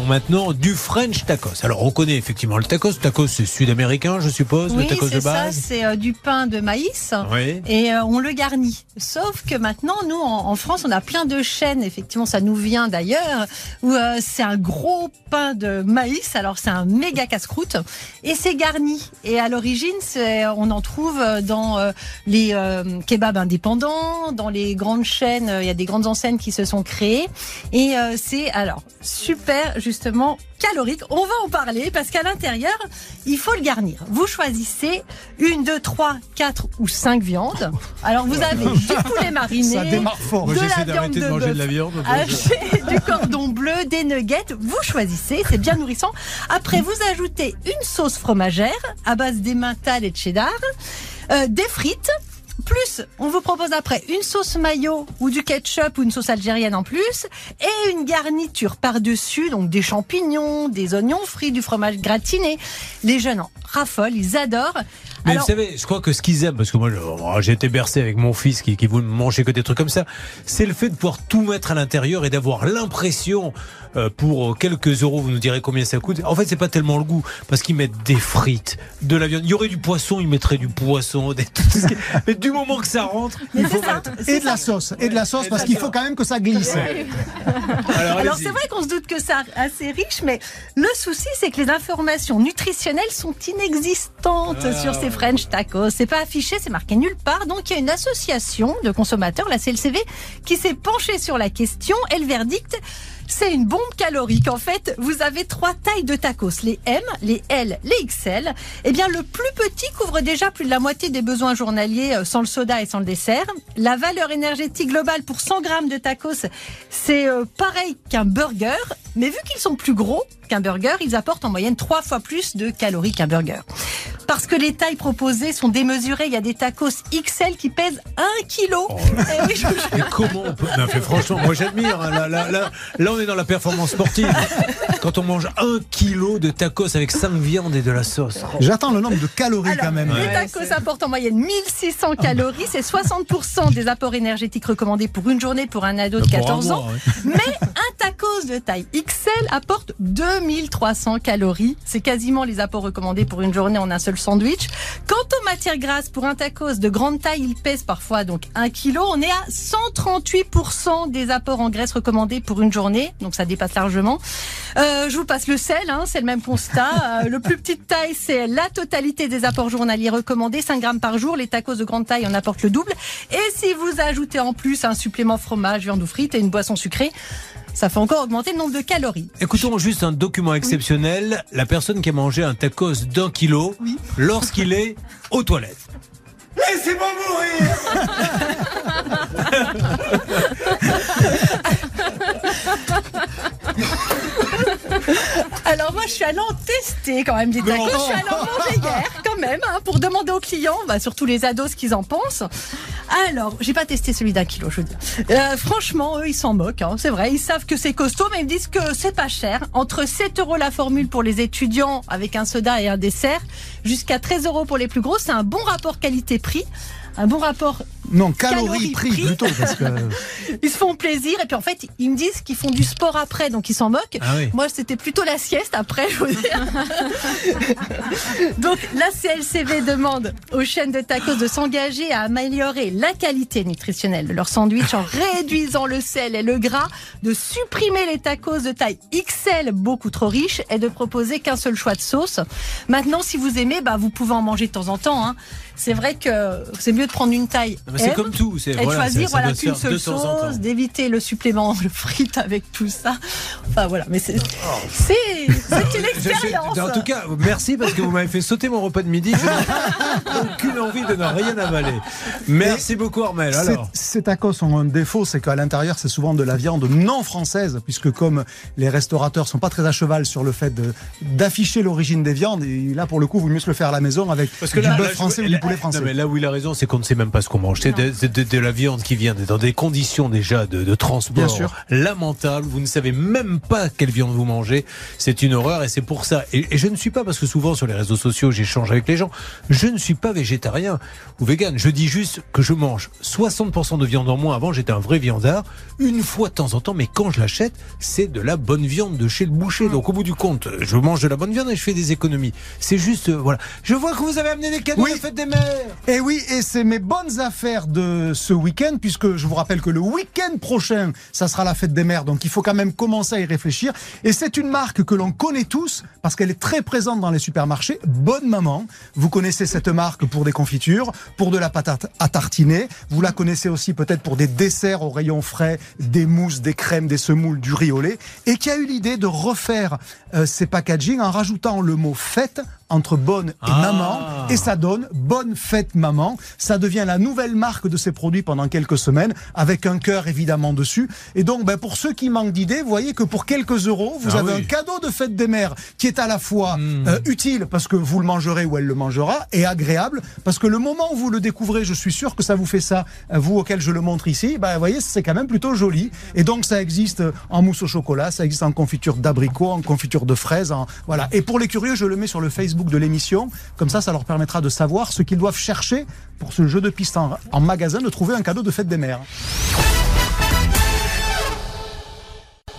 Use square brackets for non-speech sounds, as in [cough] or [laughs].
parlons maintenant du French tacos. Alors, on connaît effectivement le tacos. Le tacos, c'est sud-américain, je suppose, oui, le tacos de c'est ça, base. c'est euh, du pain de maïs Oui. et euh, on le garnit. Sauf que maintenant, nous, en, en France, on a plein de chaînes, effectivement, ça nous vient d'ailleurs, où euh, c'est un gros pain de maïs, alors c'est un méga casse-croûte, et c'est garni. Et à l'origine, on en trouve dans les kebabs indépendants, dans les grandes chaînes, il y a des grandes enseignes qui se sont créées, et c'est alors super, justement, calorique. On va en parler parce qu'à l'intérieur, il faut le garnir. Vous choisissez une, deux, trois, quatre ou cinq viandes. Alors vous avez [laughs] du poulet mariné, Ça démarre fort. De la viande de de manger de la viande. haché, [laughs] du cordon bleu, des nuggets. Vous choisissez, c'est bien nourrissant. Après, vous ajoutez une sauce fromagère à base d'emmental et de cheddar, euh, des frites. Plus, on vous propose après une sauce mayo ou du ketchup ou une sauce algérienne en plus et une garniture par-dessus, donc des champignons, des oignons frits, du fromage gratiné. Les jeunes en raffolent, ils adorent. Mais Alors- vous savez, je crois que ce qu'ils aiment, parce que moi je- j'ai été bercé avec mon fils qui, qui voulait manger que des trucs comme ça, c'est le fait de pouvoir tout mettre à l'intérieur et d'avoir l'impression, euh, pour quelques euros, vous nous direz combien ça coûte. En fait, c'est pas tellement le goût, parce qu'ils mettent des frites, de la viande. Il y aurait du poisson, ils mettraient du poisson, des... [laughs] mais du moment que ça rentre, il faut mettre. Et de la sauce, et de la sauce, parce qu'il faut quand même que ça glisse. Alors, c'est vrai qu'on se doute que c'est assez riche, mais le souci c'est que les informations nutritionnelles sont inexistantes Ah. sur ces French tacos. C'est pas affiché, c'est marqué nulle part. Donc il y a une association de consommateurs, la CLCV, qui s'est penchée sur la question et le verdict. C'est une bombe calorique. En fait, vous avez trois tailles de tacos. Les M, les L, les XL. Eh bien, le plus petit couvre déjà plus de la moitié des besoins journaliers euh, sans le soda et sans le dessert. La valeur énergétique globale pour 100 grammes de tacos, c'est euh, pareil qu'un burger. Mais vu qu'ils sont plus gros qu'un burger, ils apportent en moyenne trois fois plus de calories qu'un burger. Parce que les tailles proposées sont démesurées. Il y a des tacos XL qui pèsent 1 kg. Eh oui, je vous jure. Mais comment on peut. Non, mais franchement, moi j'admire. hein, là, là, là, là, on est dans la performance sportive. [laughs] Quand on mange un kilo de tacos avec cinq viandes et de la sauce. J'attends le nombre de calories Alors, quand même. Les tacos apportent en moyenne 1600 calories. C'est 60% des apports énergétiques recommandés pour une journée pour un ado de Pour un 14 mois, ans. [laughs] Mais un tacos de taille XL apporte 2300 calories. C'est quasiment les apports recommandés pour une journée en un seul sandwich. Quant aux matières grasses, pour un tacos de grande taille, il pèse parfois donc 1 kg. On est à 138% des apports en graisse recommandés pour une journée. Donc ça dépasse largement. Euh, je vous passe le sel, hein, c'est le même constat. Euh, le plus petite taille, c'est la totalité des apports journaliers recommandés, 5 grammes par jour. Les tacos de grande taille en apportent le double. Et si vous ajoutez en plus un supplément fromage, viande ou frites et une boisson sucrée, ça fait encore augmenter le nombre de calories. Écoutons juste un document exceptionnel. La personne qui a mangé un tacos d'un kilo lorsqu'il est aux toilettes. Laissez-moi mourir [laughs] Alors moi, je suis allée en tester quand même des tacos. Je suis allée en manger hier quand même hein, pour demander aux clients, bah, surtout les ados, ce qu'ils en pensent. Alors, j'ai pas testé celui d'un kilo, je veux dire. Euh, franchement, eux, ils s'en moquent. hein, c'est vrai, ils savent que c'est costaud, mais ils me disent que c'est pas cher. Entre 7 euros la formule pour les étudiants avec un soda et un dessert, jusqu'à 13 euros pour les plus gros. C'est un bon rapport qualité-prix. Un bon rapport Non, calories, prix prix. plutôt, parce que [laughs] ils se font plaisir et puis en fait ils me disent qu'ils font du sport après donc ils s'en moquent. Ah oui. Moi c'était plutôt la sieste après je veux dire. [laughs] donc la CLCV demande aux chaînes de tacos de s'engager à améliorer la qualité nutritionnelle de leur sandwich en [laughs] réduisant le sel et le gras, de supprimer les tacos de taille XL beaucoup trop riches et de proposer qu'un seul choix de sauce. Maintenant si vous aimez bah vous pouvez en manger de temps en temps hein. C'est vrai que c'est mieux de prendre une taille C'est comme tout. c'est- et de voilà, choisir voilà qu'une seule sauce, d'éviter le supplément de frites avec tout ça. Enfin voilà, mais c'est une Oh. Suis- expérience. en tout cas, merci parce que vous m'avez fait sauter mon repas de midi. Je n'ai [laughs] aucune envie de ne rien avaler. Merci beaucoup, Armel. ces, Alors, ces tacos ont un défaut, c'est qu'à l'intérieur, c'est souvent de la viande non française, puisque comme les restaurateurs sont pas très à cheval sur le fait d'afficher l'origine des viandes, et là, pour le coup, vous mieux se le faire à la maison avec Parce que du là, bœuf français ou du poulet Français. Non, mais là où il a raison, c'est qu'on ne sait même pas ce qu'on mange. C'est de, de- de la viande qui vient dans des conditions déjà de, de transport Bien sûr. lamentables. Vous ne savez même pas quelle viande vous mangez. C'est une horreur et c'est pour ça. Et, et je ne suis pas, parce que souvent sur les réseaux sociaux, j'échange avec les gens, je ne suis pas végétarien ou vegan. Je dis juste que je mange 60% de viande en moins. Avant, j'étais un vrai viandard. Une fois de temps en temps, mais quand je l'achète, c'est de la bonne viande de chez le boucher. Donc au bout du compte, je mange de la bonne viande et je fais des économies. C'est juste, euh, voilà. Je vois que vous avez amené des cadeaux Oui. de fête des mères. Et oui, et c'est mes bonnes affaires de ce week-end, puisque je vous rappelle que le week-end prochain, ça sera la fête des mères, donc il faut quand même commencer à y réfléchir. Et c'est une marque que l'on connaît tous, parce qu'elle est très présente dans les supermarchés, Bonne Maman. Vous connaissez cette marque pour des confitures, pour de la patate à tartiner. Vous la connaissez aussi peut-être pour des desserts au rayon frais, des mousses, des crèmes, des semoules, du riz au lait, et qui a eu l'idée de refaire euh, ses packaging en rajoutant le mot fête entre bonne et Ah. maman, et ça donne Bonne Fête Maman. Ça devient la nouvelle marque de ces produits pendant quelques semaines, avec un cœur évidemment dessus. Et donc, ben, pour ceux qui manquent d'idées, vous voyez que pour quelques euros, vous Ah avez oui. un cadeau de fête des mères qui est à la fois Mm. euh, utile parce que vous le mangerez ou elle le mangera, et agréable parce que le moment où vous le découvrez, je suis sûr que ça vous fait ça, euh, vous auquel je le montre ici, ben, vous voyez, c'est quand même plutôt joli. Et donc, ça existe en mousse au chocolat, ça existe en confiture d'abricot, en confiture de fraises, en, voilà. Et pour les curieux, je le mets sur le De l'émission. Comme ça, ça leur permettra de savoir ce qu'ils doivent chercher pour ce jeu de piste en, en magasin, de trouver un cadeau de fête des mères.